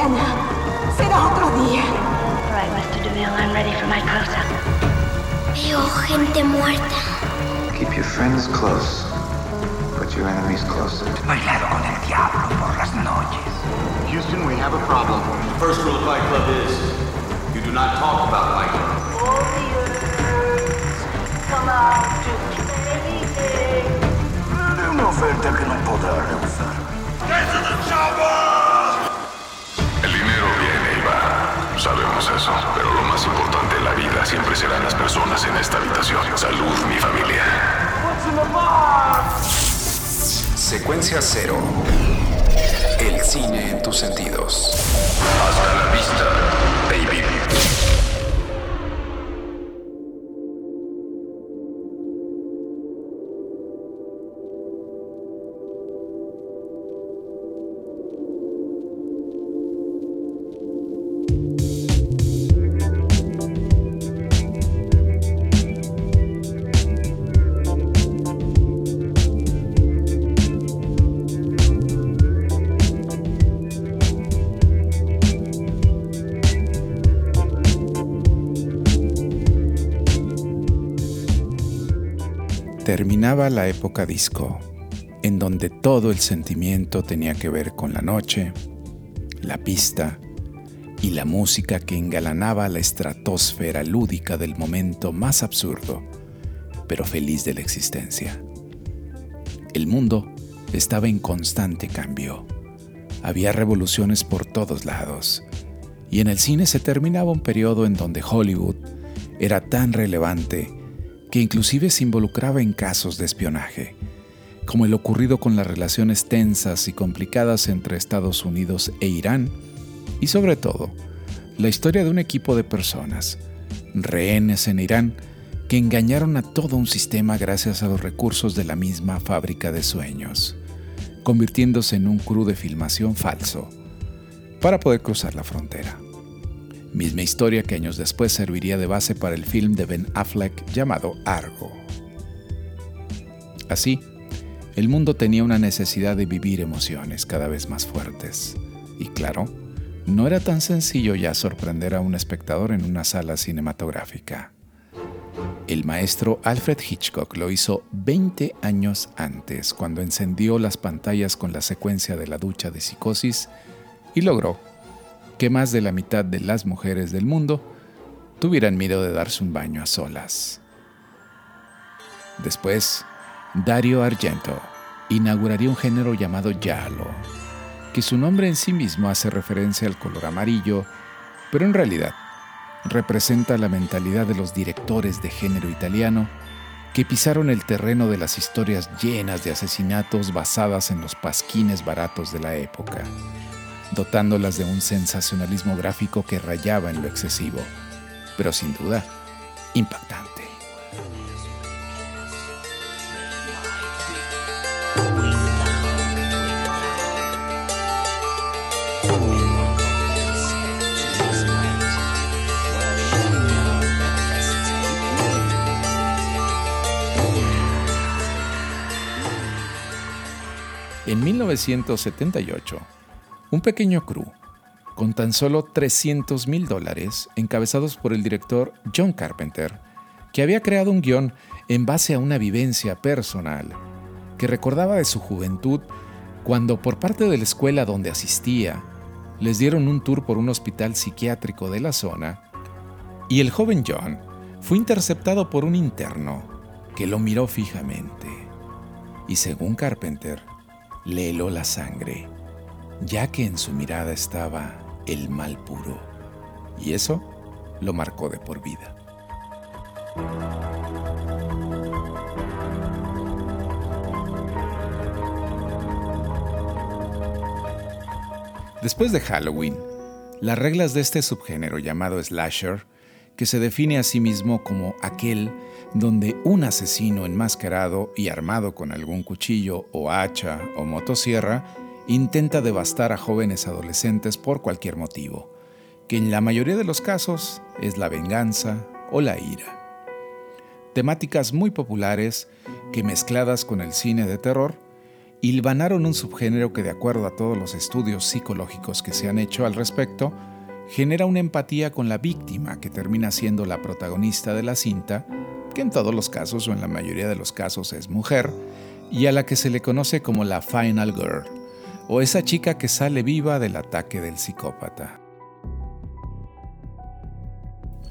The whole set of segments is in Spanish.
Right, Será otro día. Mr. DeMille, I'm ready for my close-up. Veo gente muerta. Keep your friends close, but your enemies closer. Bailado con el diablo por las noches. Houston, we have a problem. The first rule of Fight Club is you do not talk about Fight Club. Secuencia Terminaba la época disco, en donde todo el sentimiento tenía que ver con la noche, la pista y la música que engalanaba la estratosfera lúdica del momento más absurdo, pero feliz de la existencia. El mundo estaba en constante cambio. Había revoluciones por todos lados, y en el cine se terminaba un periodo en donde Hollywood era tan relevante que inclusive se involucraba en casos de espionaje, como el ocurrido con las relaciones tensas y complicadas entre Estados Unidos e Irán, y sobre todo, la historia de un equipo de personas, rehenes en Irán, que engañaron a todo un sistema gracias a los recursos de la misma fábrica de sueños, convirtiéndose en un crew de filmación falso, para poder cruzar la frontera. Misma historia que años después serviría de base para el film de Ben Affleck llamado Argo. Así, el mundo tenía una necesidad de vivir emociones cada vez más fuertes. Y claro, no era tan sencillo ya sorprender a un espectador en una sala cinematográfica. El maestro Alfred Hitchcock lo hizo 20 años antes, cuando encendió las pantallas con la secuencia de la ducha de psicosis y logró que más de la mitad de las mujeres del mundo tuvieran miedo de darse un baño a solas. Después, Dario Argento inauguraría un género llamado giallo, que su nombre en sí mismo hace referencia al color amarillo, pero en realidad representa la mentalidad de los directores de género italiano que pisaron el terreno de las historias llenas de asesinatos basadas en los pasquines baratos de la época dotándolas de un sensacionalismo gráfico que rayaba en lo excesivo, pero sin duda impactante. En 1978, un pequeño crew, con tan solo 300 mil dólares, encabezados por el director John Carpenter, que había creado un guion en base a una vivencia personal, que recordaba de su juventud cuando por parte de la escuela donde asistía, les dieron un tour por un hospital psiquiátrico de la zona, y el joven John fue interceptado por un interno que lo miró fijamente, y según Carpenter, le heló la sangre ya que en su mirada estaba el mal puro, y eso lo marcó de por vida. Después de Halloween, las reglas de este subgénero llamado slasher, que se define a sí mismo como aquel donde un asesino enmascarado y armado con algún cuchillo o hacha o motosierra intenta devastar a jóvenes adolescentes por cualquier motivo, que en la mayoría de los casos es la venganza o la ira. Temáticas muy populares que mezcladas con el cine de terror, hilvanaron un subgénero que de acuerdo a todos los estudios psicológicos que se han hecho al respecto, genera una empatía con la víctima que termina siendo la protagonista de la cinta, que en todos los casos o en la mayoría de los casos es mujer, y a la que se le conoce como la Final Girl, o esa chica que sale viva del ataque del psicópata.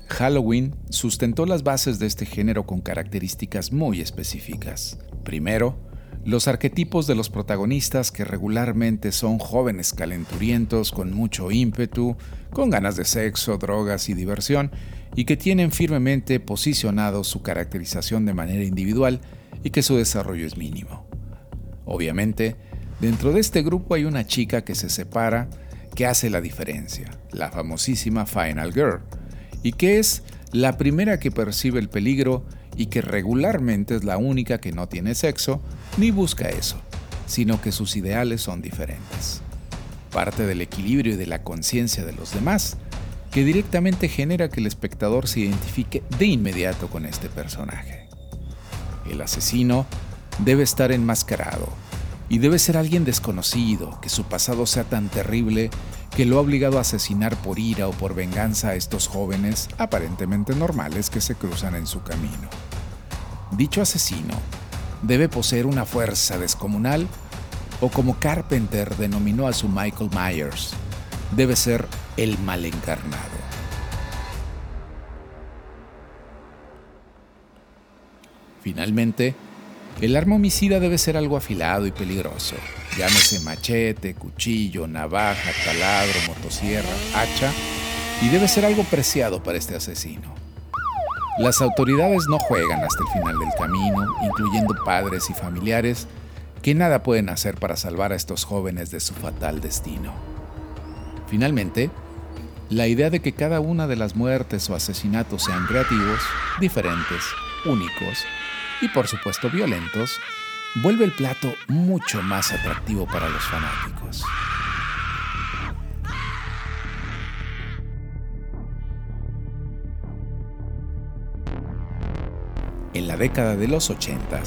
Halloween sustentó las bases de este género con características muy específicas. Primero, los arquetipos de los protagonistas que regularmente son jóvenes calenturientos con mucho ímpetu, con ganas de sexo, drogas y diversión, y que tienen firmemente posicionado su caracterización de manera individual y que su desarrollo es mínimo. Obviamente, dentro de este grupo hay una chica que se separa, que hace la diferencia, la famosísima Final Girl, y que es la primera que percibe el peligro y que regularmente es la única que no tiene sexo ni busca eso, sino que sus ideales son diferentes. Parte del equilibrio y de la conciencia de los demás, que directamente genera que el espectador se identifique de inmediato con este personaje. El asesino debe estar enmascarado y debe ser alguien desconocido, que su pasado sea tan terrible que lo ha obligado a asesinar por ira o por venganza a estos jóvenes aparentemente normales que se cruzan en su camino. Dicho asesino debe poseer una fuerza descomunal o como Carpenter denominó a su Michael Myers, debe ser el mal encarnado. Finalmente, el arma homicida debe ser algo afilado y peligroso, llámese machete, cuchillo, navaja, taladro, motosierra, hacha, y debe ser algo preciado para este asesino. Las autoridades no juegan hasta el final del camino, incluyendo padres y familiares, que nada pueden hacer para salvar a estos jóvenes de su fatal destino. Finalmente, la idea de que cada una de las muertes o asesinatos sean creativos, diferentes, únicos y por supuesto violentos, vuelve el plato mucho más atractivo para los fanáticos. En la década de los 80,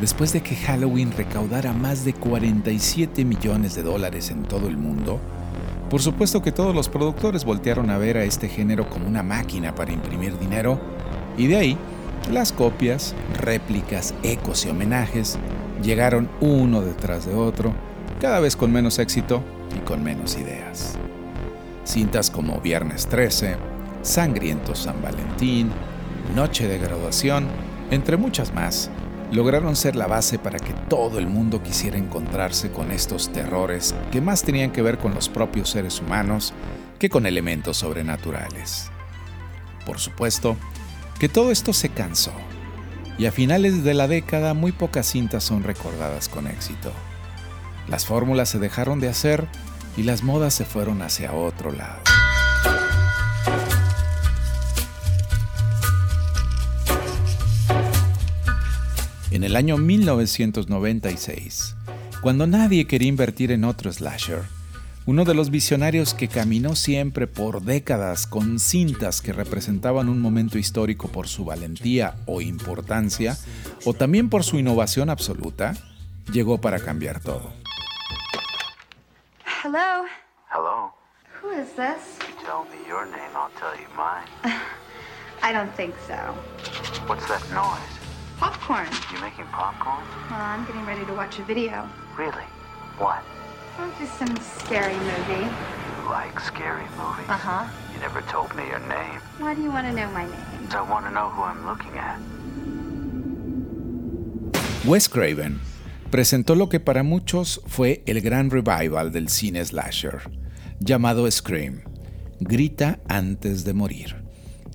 después de que Halloween recaudara más de 47 millones de dólares en todo el mundo, por supuesto que todos los productores voltearon a ver a este género como una máquina para imprimir dinero, y de ahí las copias, réplicas, ecos y homenajes llegaron uno detrás de otro, cada vez con menos éxito y con menos ideas. Cintas como Viernes 13, Sangriento San Valentín, Noche de Graduación, entre muchas más, lograron ser la base para que todo el mundo quisiera encontrarse con estos terrores que más tenían que ver con los propios seres humanos que con elementos sobrenaturales. Por supuesto, que todo esto se cansó, y a finales de la década muy pocas cintas son recordadas con éxito. Las fórmulas se dejaron de hacer y las modas se fueron hacia otro lado. En el año 1996, cuando nadie quería invertir en otro slasher, uno de los visionarios que caminó siempre por décadas con cintas que representaban un momento histórico por su valentía o importancia, o también por su innovación absoluta, llegó para cambiar todo. Hello. Hello. Who is this? You tell me your name, I'll tell you mine. I don't think so. What's that noise? Popcorn. You making popcorn? Well, I'm getting ready to watch a video. Really? What? Just some scary movie. You like scary movies? Uh huh. You never told me your name. Why do you want to know my name? I want to know who I'm looking at. Wes Craven presentó lo que para muchos fue el gran revival del cine slasher, llamado Scream, Grita antes de morir.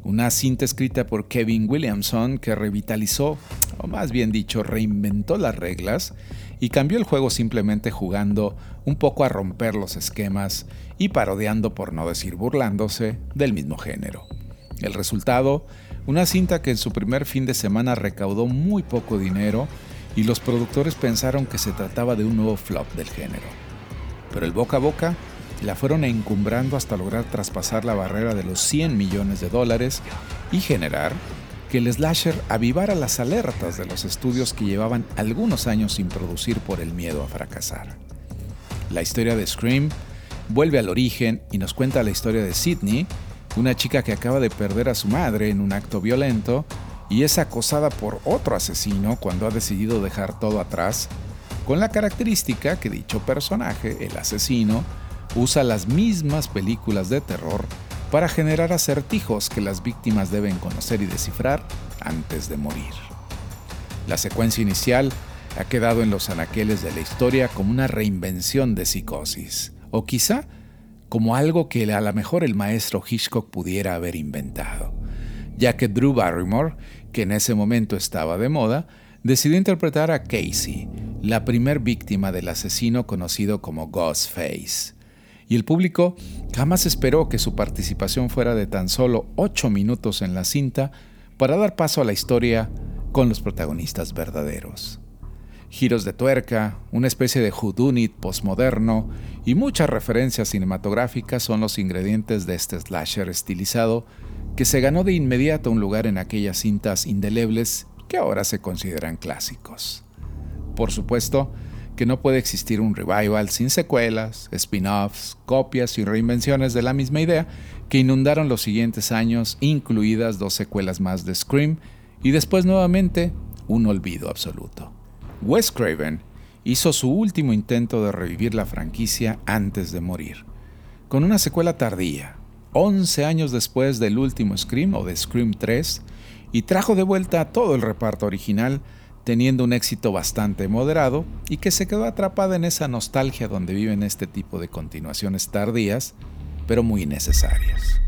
Una cinta escrita por Kevin Williamson que revitalizó, o más bien dicho, reinventó las reglas y cambió el juego simplemente jugando un poco a romper los esquemas y parodiando, por no decir burlándose, del mismo género. El resultado, una cinta que en su primer fin de semana recaudó muy poco dinero y los productores pensaron que se trataba de un nuevo flop del género. Pero el boca a boca la fueron encumbrando hasta lograr traspasar la barrera de los 100 millones de dólares y generar que el slasher avivara las alertas de los estudios que llevaban algunos años sin producir por el miedo a fracasar. La historia de Scream vuelve al origen y nos cuenta la historia de Sidney, una chica que acaba de perder a su madre en un acto violento y es acosada por otro asesino cuando ha decidido dejar todo atrás, con la característica que dicho personaje, el asesino, usa las mismas películas de terror para generar acertijos que las víctimas deben conocer y descifrar antes de morir. La secuencia inicial ha quedado en los anaqueles de la historia como una reinvención de psicosis, o quizá como algo que a lo mejor el maestro Hitchcock pudiera haber inventado, ya que Drew Barrymore, que en ese momento estaba de moda, decidió interpretar a Casey, la primer víctima del asesino conocido como Ghostface. Y el público jamás esperó que su participación fuera de tan solo 8 minutos en la cinta para dar paso a la historia con los protagonistas verdaderos. Giros de tuerca, una especie de whodunit postmoderno y muchas referencias cinematográficas son los ingredientes de este slasher estilizado que se ganó de inmediato un lugar en aquellas cintas indelebles que ahora se consideran clásicos. Por supuesto que no puede existir un revival sin secuelas, spin-offs, copias y reinvenciones de la misma idea que inundaron los siguientes años, incluidas dos secuelas más de Scream y después nuevamente un olvido absoluto. Wes Craven hizo su último intento de revivir la franquicia antes de morir, con una secuela tardía, 11 años después del último Scream o de Scream 3, y trajo de vuelta todo el reparto original, teniendo un éxito bastante moderado y que se quedó atrapada en esa nostalgia donde viven este tipo de continuaciones tardías, pero muy necesarias.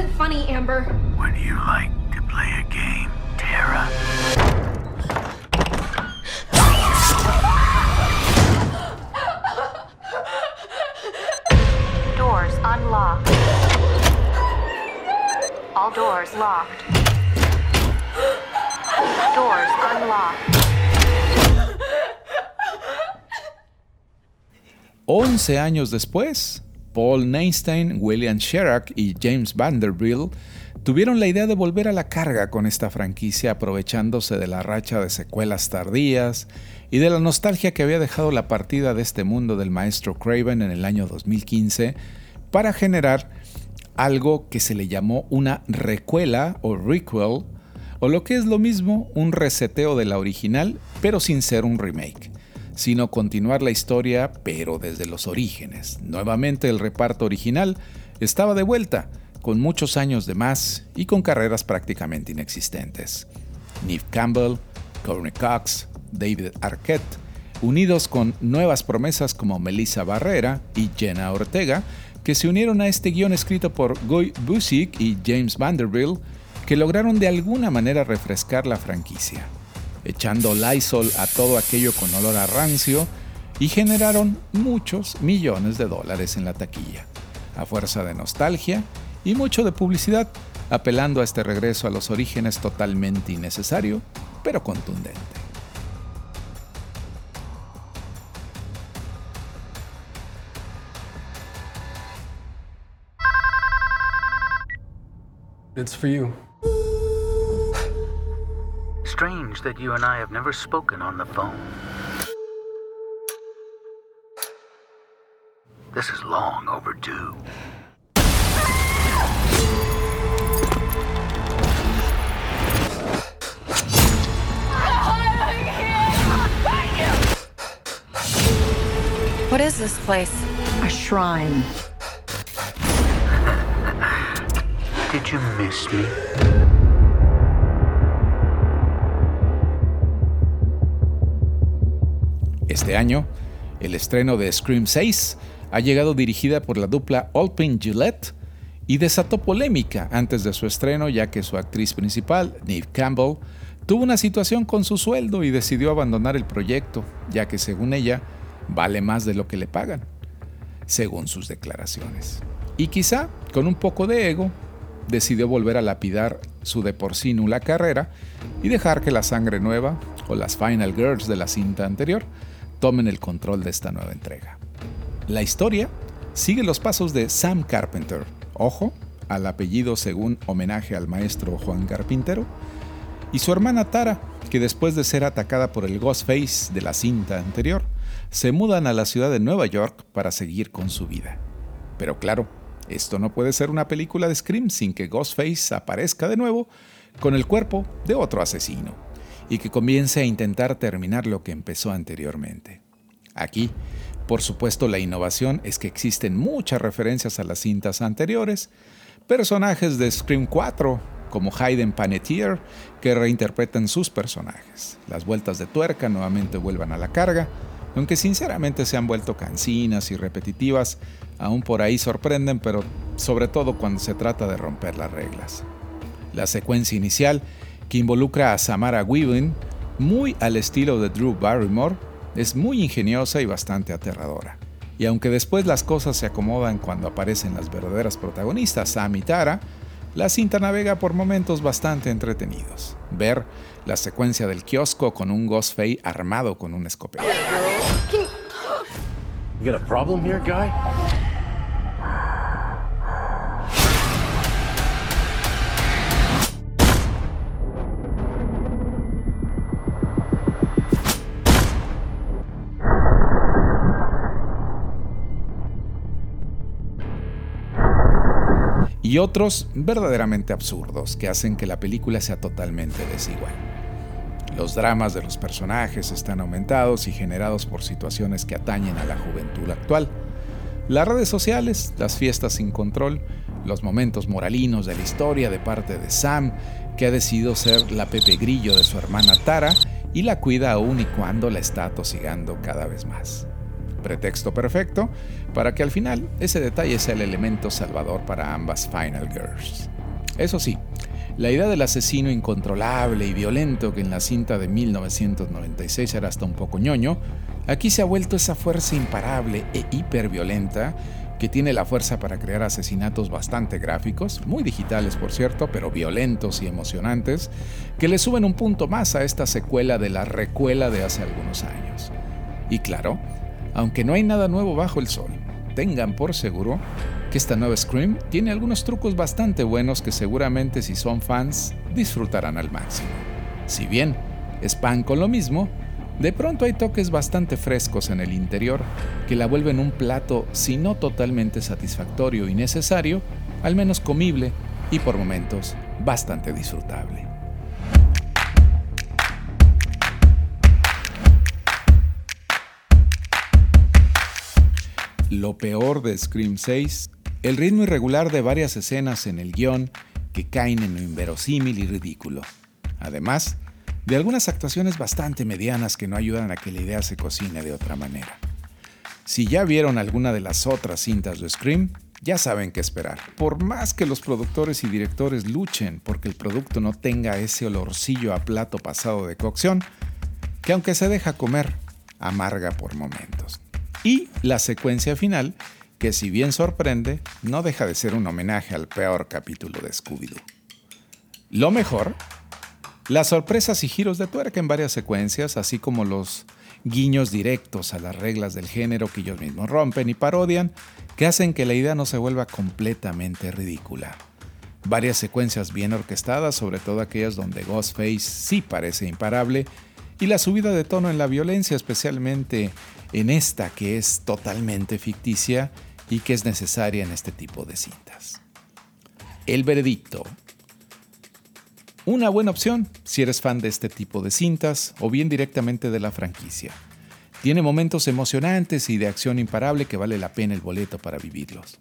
Isn't funny, Amber. Would you like to play a game, Tara? Doors unlocked. All doors locked. Doors unlocked. 11 años después, Paul Neinstein, William Sherrock y James Vanderbilt tuvieron la idea de volver a la carga con esta franquicia aprovechándose de la racha de secuelas tardías y de la nostalgia que había dejado la partida de este mundo del maestro Craven en el año 2015 para generar algo que se le llamó una recuela o requel o lo que es lo mismo un reseteo de la original pero sin ser un remake sino continuar la historia, pero desde los orígenes. Nuevamente el reparto original estaba de vuelta, con muchos años de más y con carreras prácticamente inexistentes. Neve Campbell, Courtney Cox, David Arquette, unidos con nuevas promesas como Melissa Barrera y Jenna Ortega, que se unieron a este guion escrito por Guy Busick y James Vanderbilt, que lograron de alguna manera refrescar la franquicia echando Lysol a todo aquello con olor a rancio, y generaron muchos millones de dólares en la taquilla, a fuerza de nostalgia y mucho de publicidad, apelando a este regreso a los orígenes totalmente innecesario, pero contundente. It's for you. Strange that you and I have never spoken on the phone. This is long overdue. What is this place? A shrine. Did you miss me? Este año, el estreno de Scream 6 ha llegado dirigida por la dupla Alpin Gillette y desató polémica antes de su estreno ya que su actriz principal, Neve Campbell, tuvo una situación con su sueldo y decidió abandonar el proyecto, ya que según ella vale más de lo que le pagan, según sus declaraciones. Y quizá, con un poco de ego, decidió volver a lapidar su de por sí nula carrera y dejar que la sangre nueva o las Final Girls de la cinta anterior, tomen el control de esta nueva entrega. La historia sigue los pasos de Sam Carpenter, ojo, al apellido según homenaje al maestro Juan Carpintero, y su hermana Tara, que después de ser atacada por el Ghostface de la cinta anterior, se mudan a la ciudad de Nueva York para seguir con su vida. Pero claro, esto no puede ser una película de Scream sin que Ghostface aparezca de nuevo con el cuerpo de otro asesino y que comience a intentar terminar lo que empezó anteriormente. Aquí, por supuesto, la innovación es que existen muchas referencias a las cintas anteriores, personajes de Scream 4, como Hayden Panettiere, que reinterpretan sus personajes. Las vueltas de tuerca nuevamente vuelvan a la carga, aunque sinceramente se han vuelto cansinas y repetitivas, aún por ahí sorprenden, pero sobre todo cuando se trata de romper las reglas. La secuencia inicial, que involucra a Samara Weaving, muy al estilo de Drew Barrymore, es muy ingeniosa y bastante aterradora. Y aunque después las cosas se acomodan cuando aparecen las verdaderas protagonistas, Sam y Tara, la cinta navega por momentos bastante entretenidos. Ver la secuencia del kiosco con un Ghostface armado con un escopeta. Y otros verdaderamente absurdos que hacen que la película sea totalmente desigual. Los dramas de los personajes están aumentados y generados por situaciones que atañen a la juventud actual. Las redes sociales, las fiestas sin control, los momentos moralinos de la historia de parte de Sam, que ha decidido ser la Pepe Grillo de su hermana Tara y la cuida aún y cuando la está atosigando cada vez más pretexto perfecto para que al final ese detalle sea el elemento salvador para ambas Final Girls. Eso sí, la idea del asesino incontrolable y violento que en la cinta de 1996 era hasta un poco ñoño, aquí se ha vuelto esa fuerza imparable e hiperviolenta que tiene la fuerza para crear asesinatos bastante gráficos, muy digitales por cierto, pero violentos y emocionantes, que le suben un punto más a esta secuela de la recuela de hace algunos años. Y claro, aunque no hay nada nuevo bajo el sol, tengan por seguro que esta nueva Scream tiene algunos trucos bastante buenos que seguramente si son fans disfrutarán al máximo. Si bien es pan con lo mismo, de pronto hay toques bastante frescos en el interior que la vuelven un plato, si no totalmente satisfactorio y necesario, al menos comible y por momentos bastante disfrutable. Lo peor de Scream 6, el ritmo irregular de varias escenas en el guion que caen en lo inverosímil y ridículo. Además, de algunas actuaciones bastante medianas que no ayudan a que la idea se cocine de otra manera. Si ya vieron alguna de las otras cintas de Scream, ya saben qué esperar. Por más que los productores y directores luchen porque el producto no tenga ese olorcillo a plato pasado de cocción, que aunque se deja comer, amarga por momentos y la secuencia final, que si bien sorprende, no deja de ser un homenaje al peor capítulo de Scooby-Doo. Lo mejor, las sorpresas y giros de tuerca en varias secuencias, así como los guiños directos a las reglas del género que ellos mismos rompen y parodian, que hacen que la idea no se vuelva completamente ridícula. Varias secuencias bien orquestadas, sobre todo aquellas donde Ghostface sí parece imparable, y la subida de tono en la violencia, especialmente en esta que es totalmente ficticia y que es necesaria en este tipo de cintas. El veredicto. Una buena opción si eres fan de este tipo de cintas o bien directamente de la franquicia. Tiene momentos emocionantes y de acción imparable que vale la pena el boleto para vivirlos.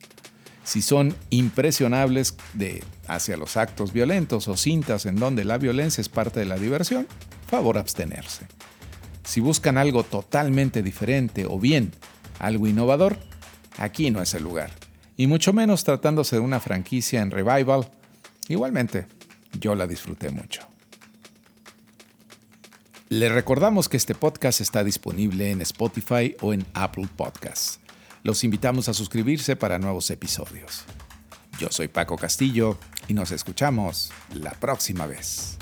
Si son impresionables de hacia los actos violentos o cintas en donde la violencia es parte de la diversión, favor abstenerse. Si buscan algo totalmente diferente o bien algo innovador, aquí no es el lugar. Y mucho menos tratándose de una franquicia en revival, igualmente yo la disfruté mucho. Le recordamos que este podcast está disponible en Spotify o en Apple Podcasts. Los invitamos a suscribirse para nuevos episodios. Yo soy Paco Castillo y nos escuchamos la próxima vez.